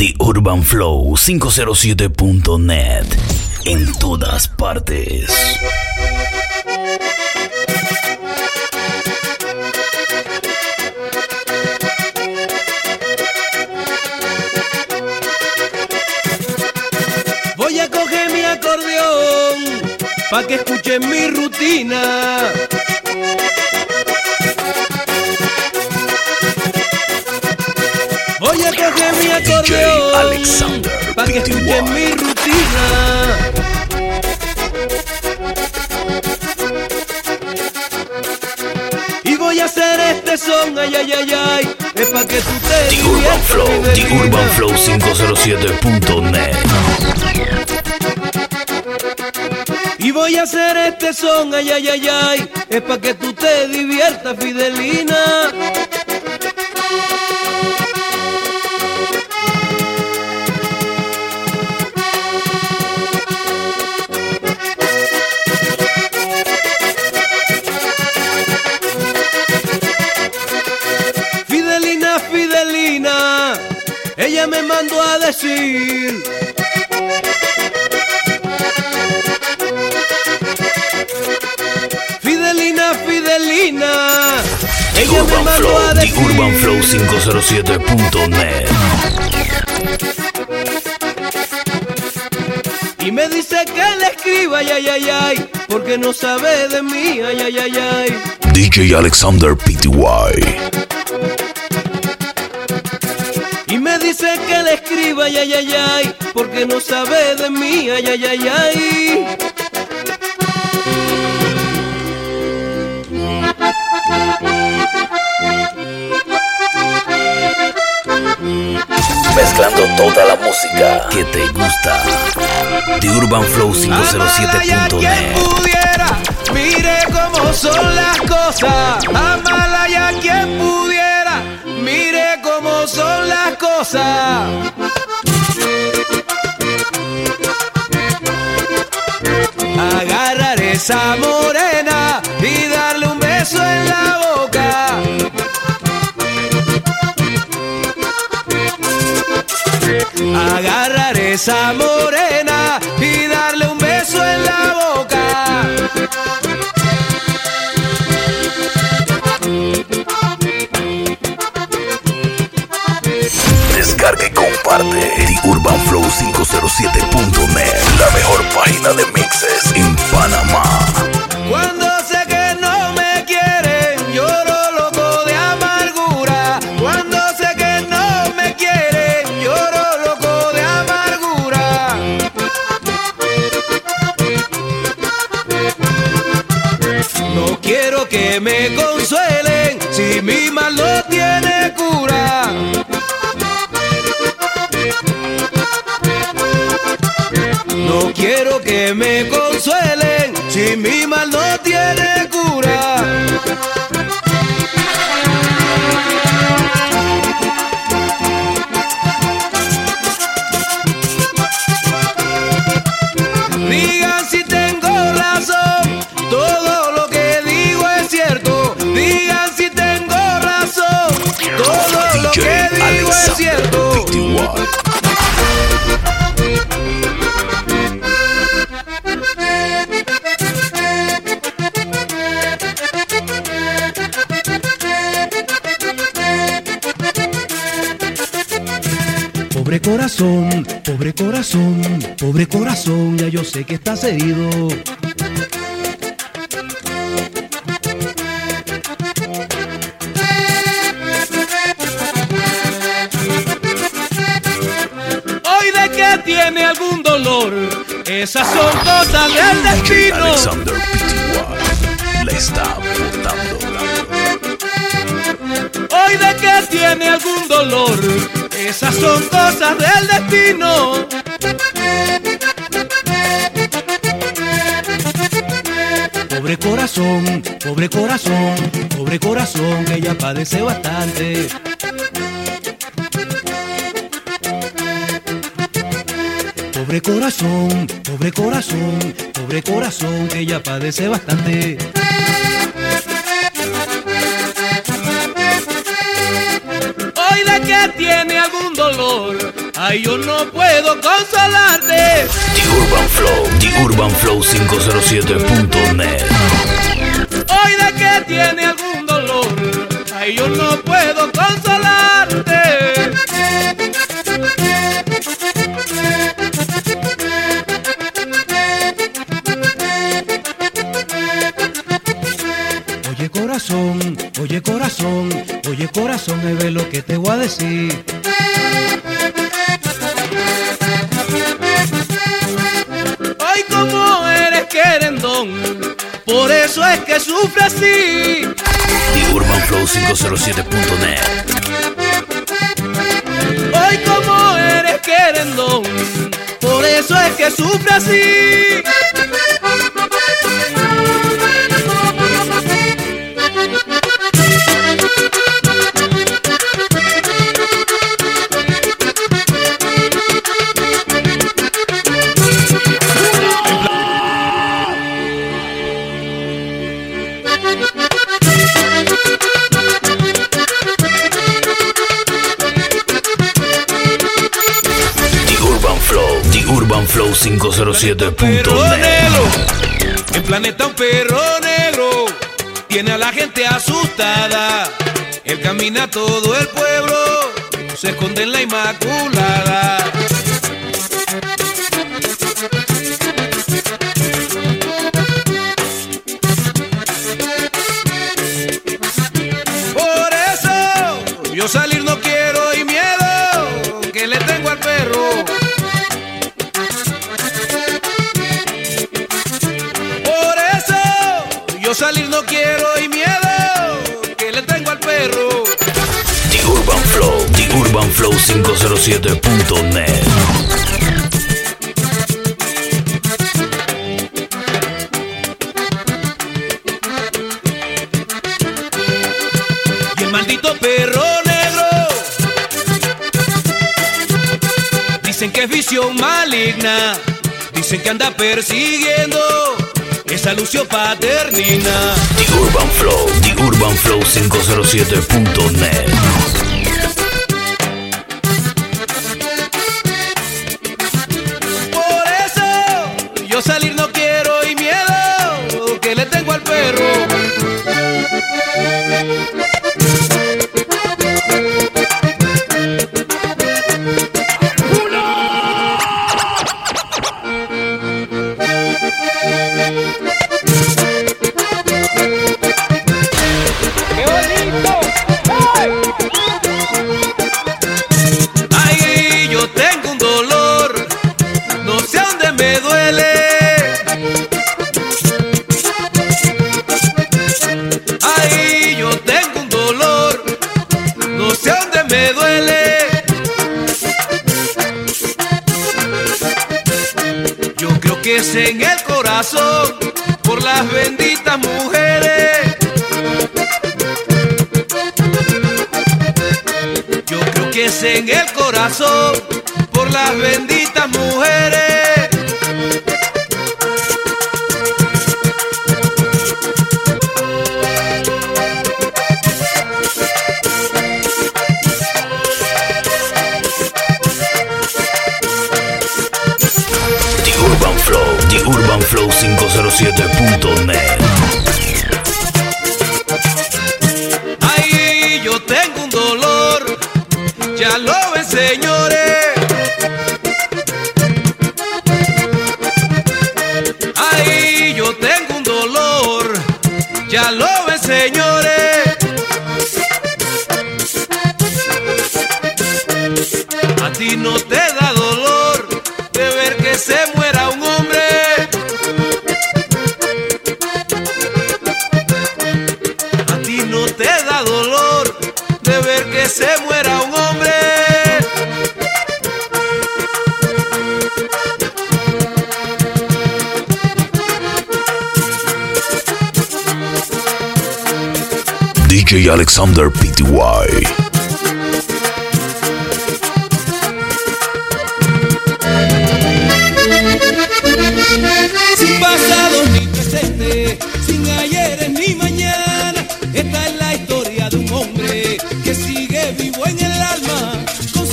The Urban Flow 507.net. En todas partes. Voy a coger mi acordeón pa' que escuchen mi rutina. Coger mi acordeón Alexander pa' que escuchen PTY. mi rutina. Y voy a hacer este son, ay, ay, ay, ay, es pa' que tú te The Urban Flow, The. Urban Flow 507.net. Y voy a hacer este son, ay, ay, ay, ay, es pa' que tú te diviertas. Fidelina, me a decir Fidelina, Fidelina. Ella me Urban mandó Flow, a decir. Urban Flow 507.net. Y me dice que le escriba, ay, ay, ay, ay, porque no sabe de mí, ay, ay, ay, ay. DJ Alexander PTY. Dice que le escriba, ay, ay, ay, ay, porque no sabe de mí, ay, ay, ay, ay. Mezclando toda la música que te gusta. The Urban Flow Amalaya quien 507.net. pudiera, mire cómo son las cosas. Amalaya quien pudiera, mire cómo son Agarrar esa morena y darle un beso en la boca. Agarrar esa morena y darle un beso en la boca. Comparte The Urban Flow 507.net. La mejor página de mixes en Panamá. Cuando sé que no me quieren, lloro loco de amargura. Cuando sé que no me quieren, lloro loco de amargura. No quiero que me consuelen si mi mal no tiene cura. Quiero que me consuelen si mi mal no tiene sé que estás herido. Hoy de que tiene algún dolor, esas son cosas del destino. Alexander PTY. Le está botando Hoy de que tiene algún dolor, esas son cosas del destino. Pobre corazón, pobre corazón, pobre corazón, ella padece bastante. Pobre corazón, pobre corazón, pobre corazón, ella padece bastante. Hoy de que tiene algún dolor, Ay, yo no puedo consolarte. The Urban Flow, The Urban Flow 507.net. Tiene algún dolor. Ay, yo no puedo consolarte. Oye corazón, oye corazón, oye corazón, ve lo que te voy a decir. Por eso es que sufre así. The Urban Flow 507.net. Ay, como eres querendón, por eso es que sufre así. 107.9 El planeta un perro negro tiene a la gente asustada. Él camina todo el pueblo, se esconde en la inmaculada. Por eso yo salí 507.net. Y el maldito perro negro. Dicen que es visión maligna. Dicen que anda persiguiendo esa Lucio Paternina. The Urban Flow, The Urban Flow 507.net. señores.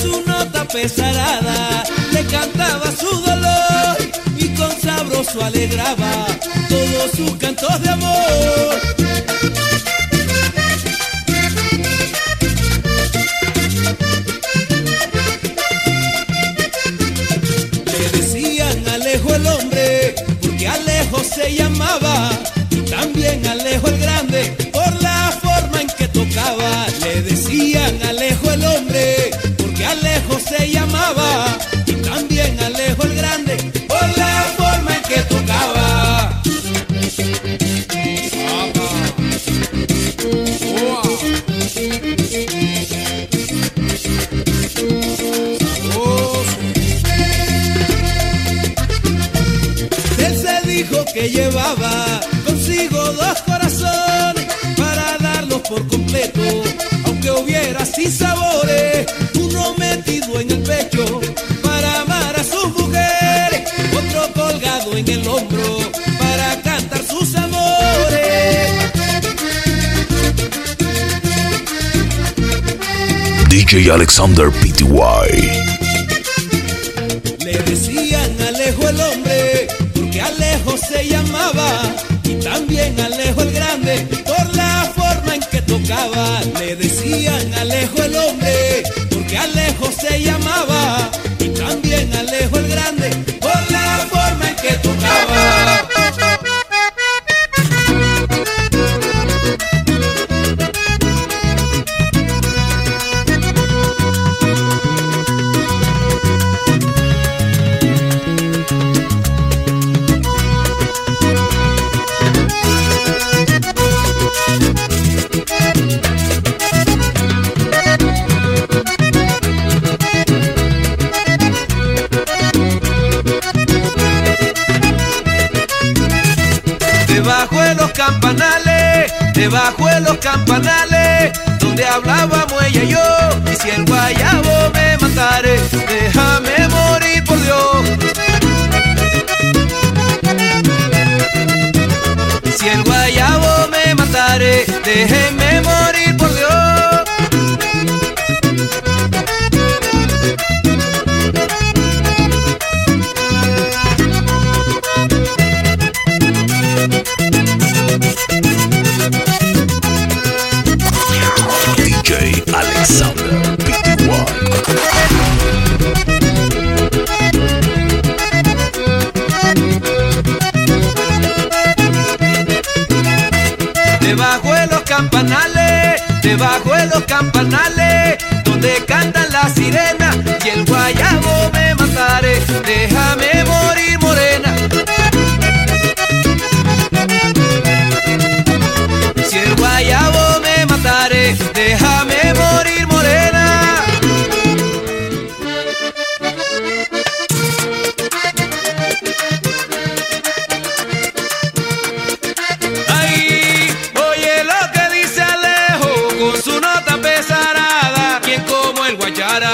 Su nota pesarada le cantaba su dolor y con sabroso alegraba todos sus cantos de amor. Y también Alejo el grande, por la forma en que tocaba. Él se dijo que llevaba consigo dos corazones para darlos por completo, aunque hubiera sin sabores, DJ Alexander Pty. Le decían Alejo el hombre, porque Alejo se llamaba, y también Alejo el grande, por la forma en que tocaba. Le decían Alejo el hombre, porque Alejo se llamaba, y también Alejo el grande, debajo de los campanales, donde hablábamos ella y yo. Y si el guayabo me matare, déjame morir por Dios. Y si el guayabo me matare, déjeme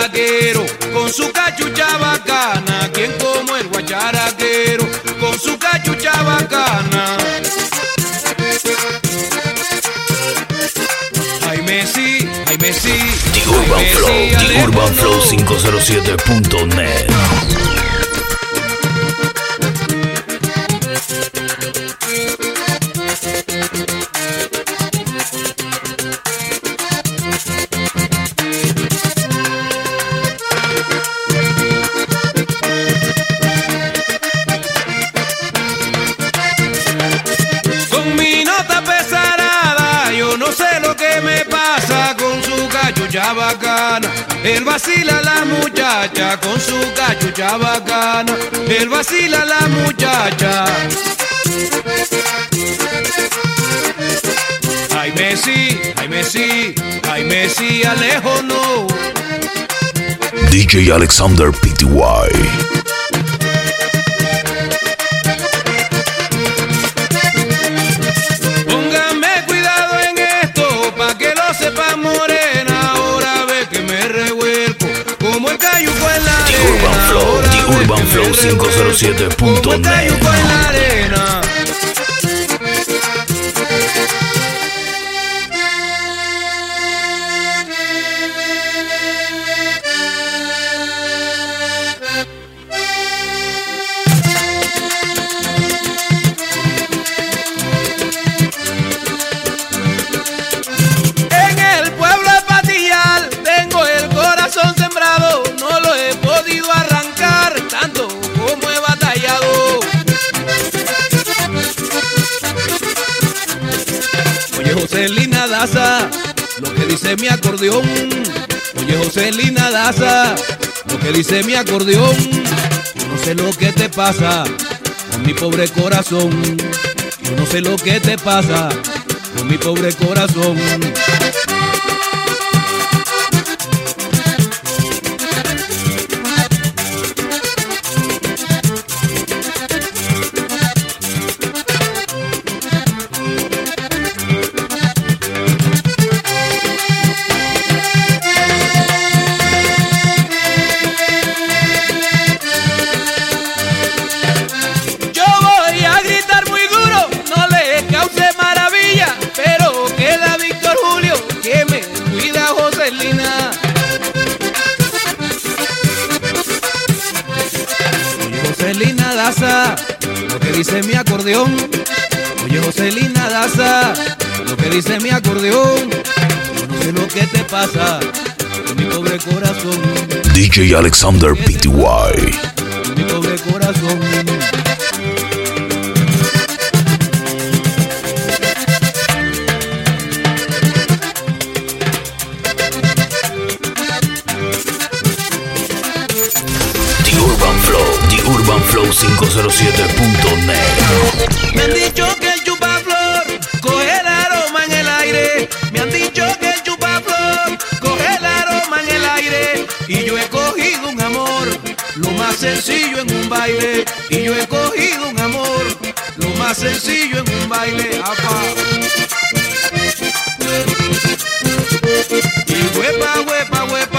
guacharaquero con su cachucha bacana. Quien como el guacharaquero con su cachucha bacana. Ay, Messi, ay, Messi. The Urban Messi, Flow, The Urban Flow no. 507.net. Él vacila a la muchacha con su cachucha bacana. Él vacila a la muchacha. Ay Messi, ay Messi, ay Messi, Alejo no. DJ Alexander Pty. Urban Flow revuelco, 507.net. Daza, lo que dice mi acordeón. Oye, Joselina Daza, lo que dice mi acordeón. Yo no sé lo que te pasa con mi pobre corazón. Yo no sé lo que te pasa con mi pobre corazón. Daza, lo que dice mi acordeón. Oye Joselina Daza, lo que dice mi acordeón. Yo no sé lo que te pasa con mi pobre corazón, DJ Alexander Pty. con mi pobre corazón. urbanflow507.net. Me han dicho que el chupaflor coge el aroma en el aire. Me han dicho que el chupaflor coge el aroma en el aire. Y yo he cogido un amor, lo más sencillo en un baile. Y yo he cogido un amor, lo más sencillo en un baile. Apa. Y huepa, huepa, huepa.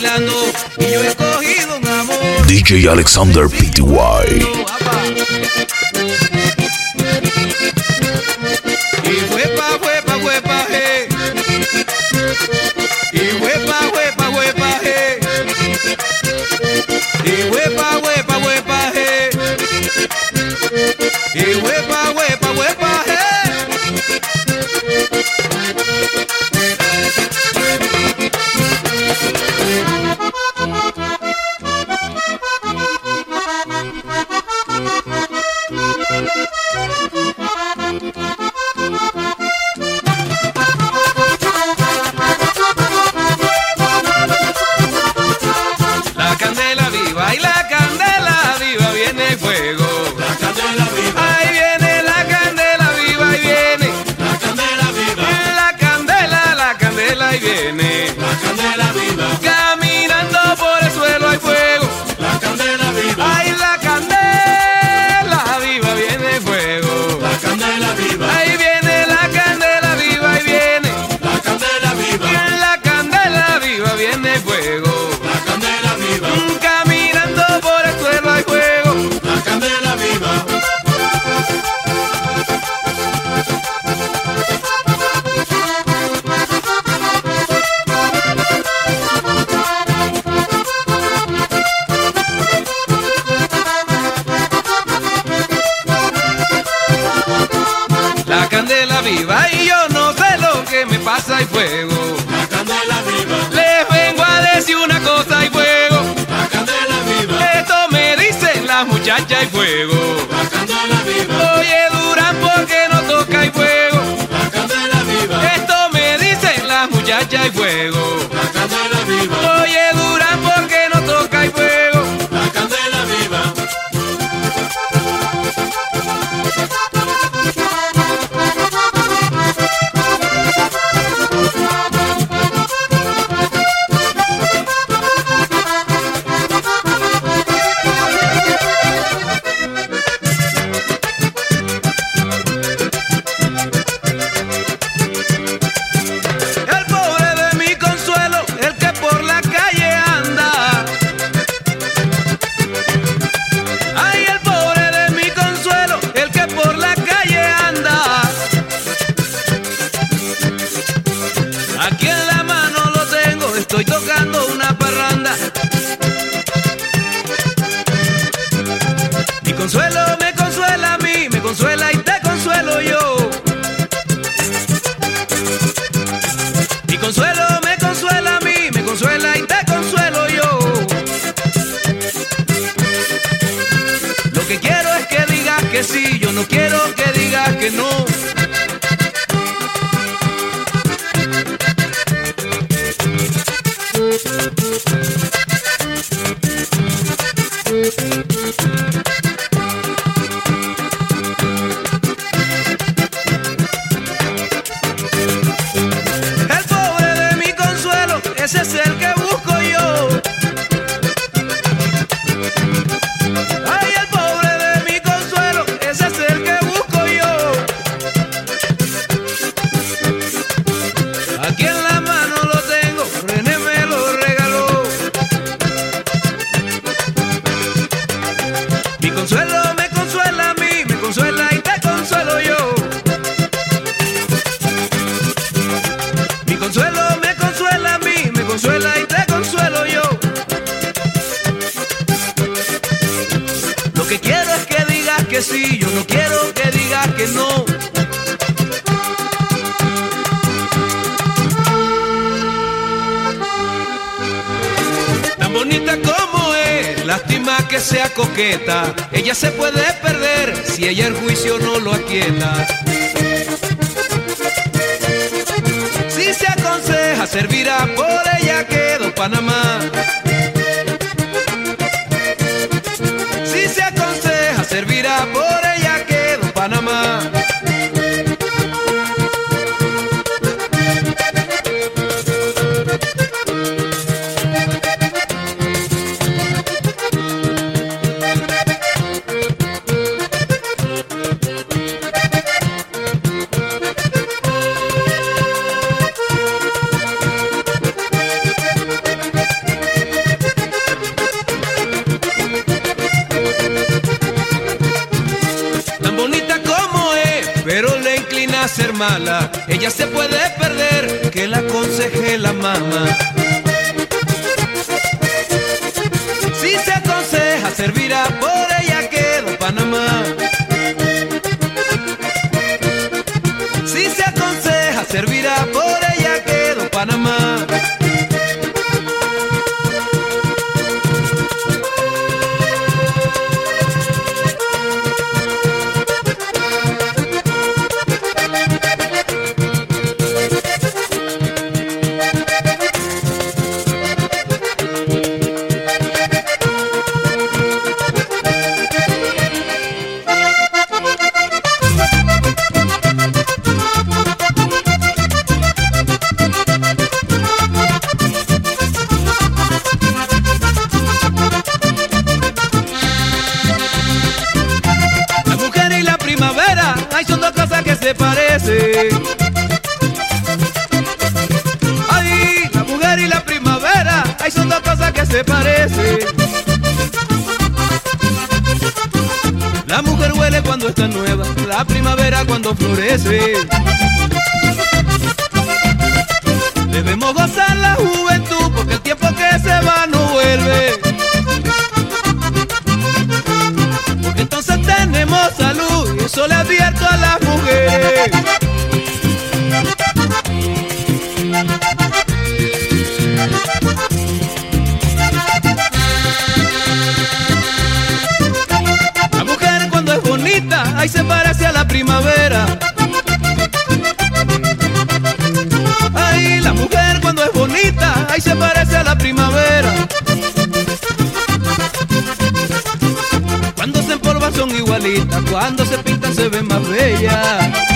Bailando. Y yo he cogido un amor. DJ Alexander Pty. Ahora ya quedó Panamá. la primavera. Cuando se empolvan son igualitas, cuando se pintan se ven más bellas.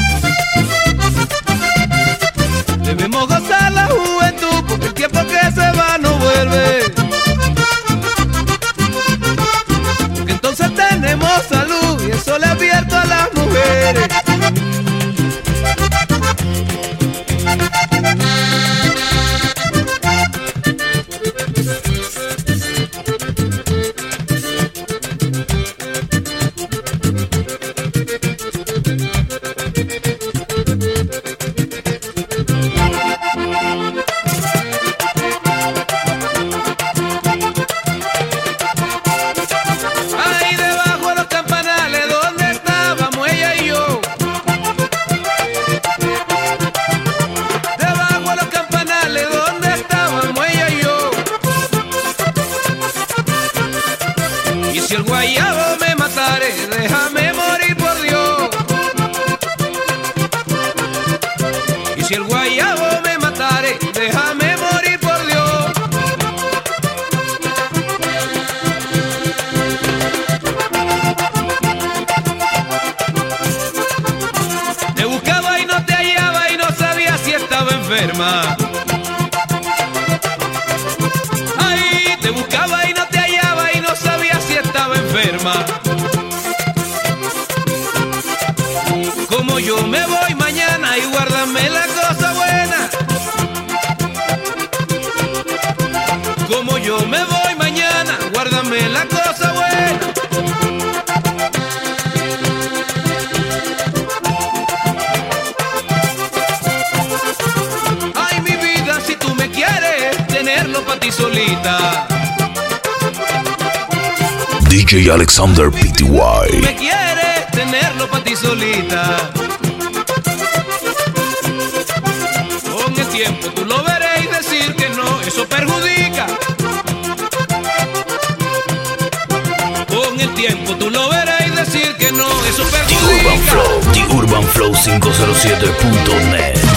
Ti solita. DJ Alexander Tú Pty. me quieres tenerlo para ti solita. Con el tiempo tú lo verás y decir que no, eso perjudica. Con el tiempo tú lo verás y decir que no, eso The Urban perjudica. Flow, The Urban Flow 507.net.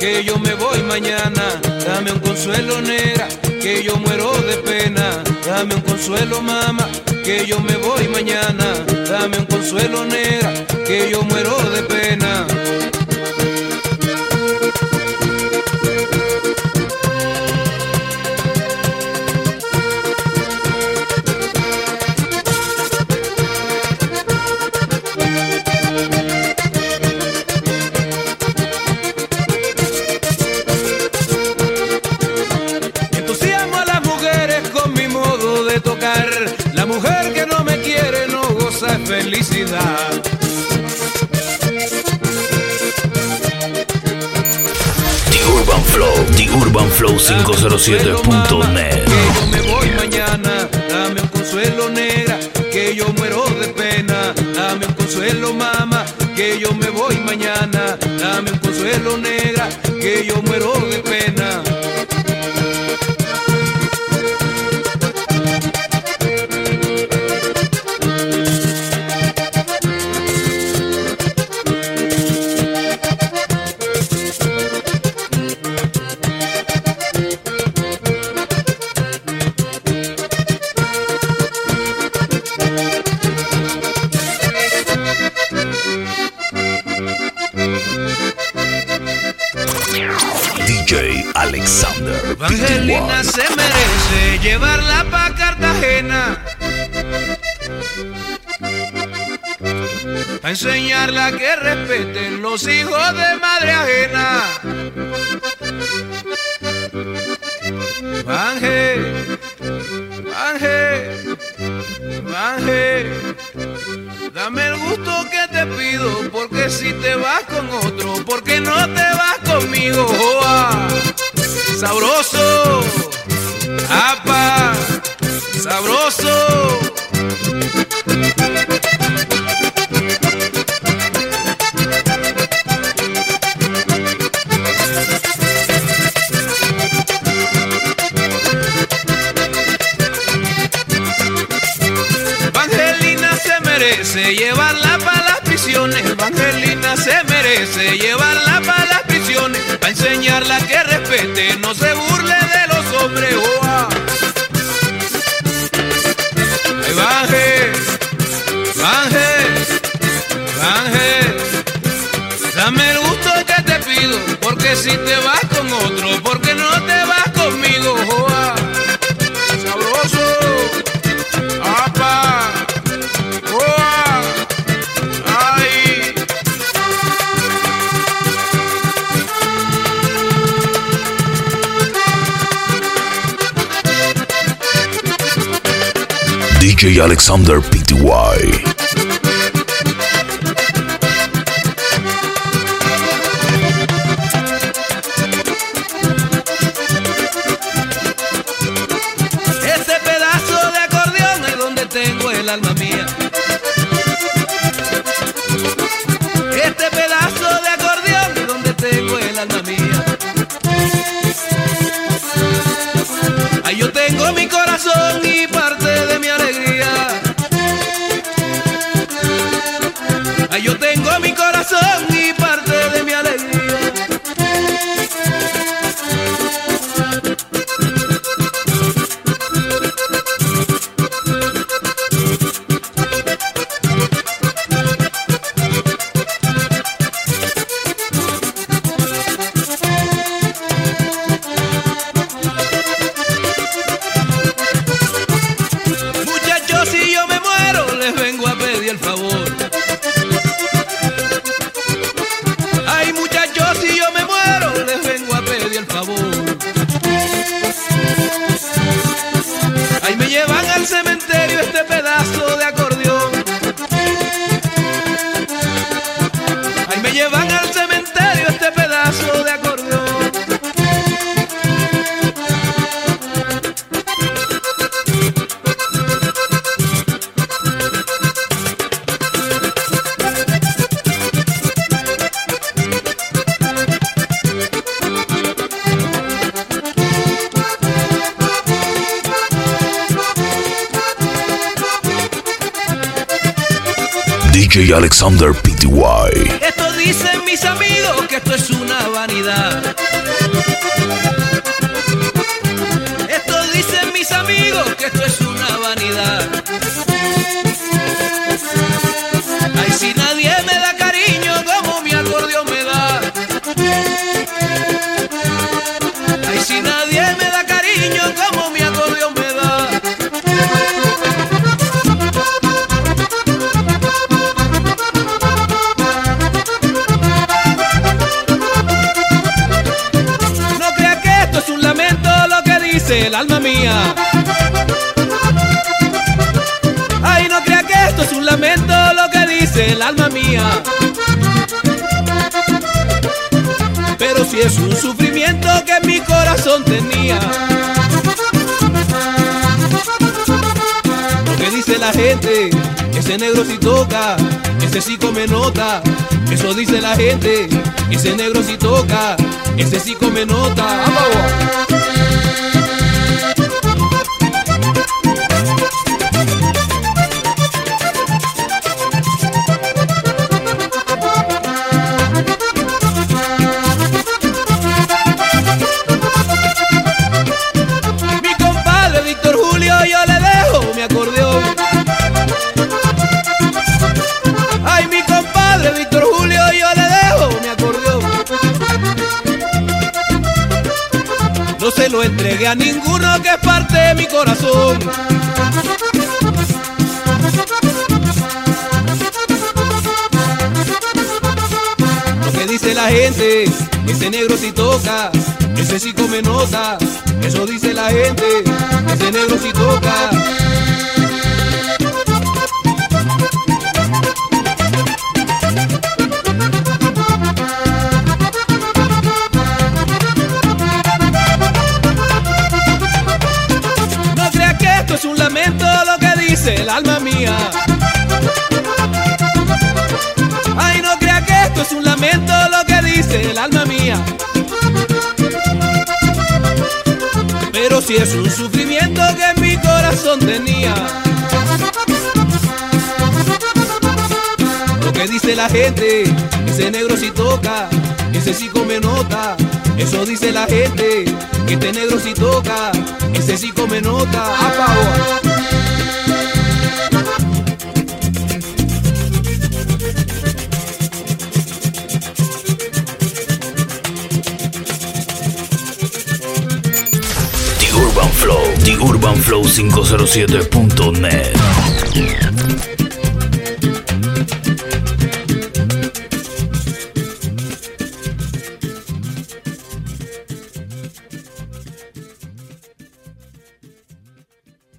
que yo me voy mañana. Dame un consuelo, negra, que yo muero de pena. Dame un consuelo, mamá, que yo me voy mañana. Dame un consuelo, negra, que yo muero de pena. 107.net. Yo me voy mañana, dame un consuelo negra, que yo muero de pena, dame un consuelo mamá, que yo me voy mañana, dame un consuelo negra, que yo muero de pena. Alexander Evangelina se merece llevarla pa' Cartagena. Pa' enseñarla que respeten los hijos de madre ajena. Ángel, Ángel, Ángel, dame el gusto que te pido, porque si te vas con otro, porque no te vas conmigo, joa. Sabroso, apa, sabroso. Evangelina se merece llevarla para las prisiones. Evangelina se merece llevarla para las prisiones. Para enseñarla que no se burle de los hombres. Oh, ah. Evangel, Evangel, Evangel. Dame el gusto que te pido, porque si te vas con otro, porque no te DJ Alexander Pty. DJ Alexander Pty. Esto dicen mis amigos que esto es una vanidad. Esto dicen mis amigos que esto es una vanidad. El alma mía. Ay, no crea que esto es un lamento lo que dice el alma mía. Pero si es un sufrimiento que mi corazón tenía. Lo que dice la gente, ese negro si toca, ese sí come nota. Eso dice la gente, ese negro si toca, ese sí come nota. ¡Vamos! Lo entregué a ninguno que es parte de mi corazón. Lo que dice la gente, ese negro si toca, ese sí come nota. Eso dice la gente, ese negro si toca. alma mía. Ay, no crea que esto es un lamento lo que dice el alma mía. Pero si es un sufrimiento que mi corazón tenía. Lo que dice la gente, ese negro si toca, ese sí come nota. Eso dice la gente, que este negro si toca, ese sí come nota. Ah, A. TheUrbanFlow507.net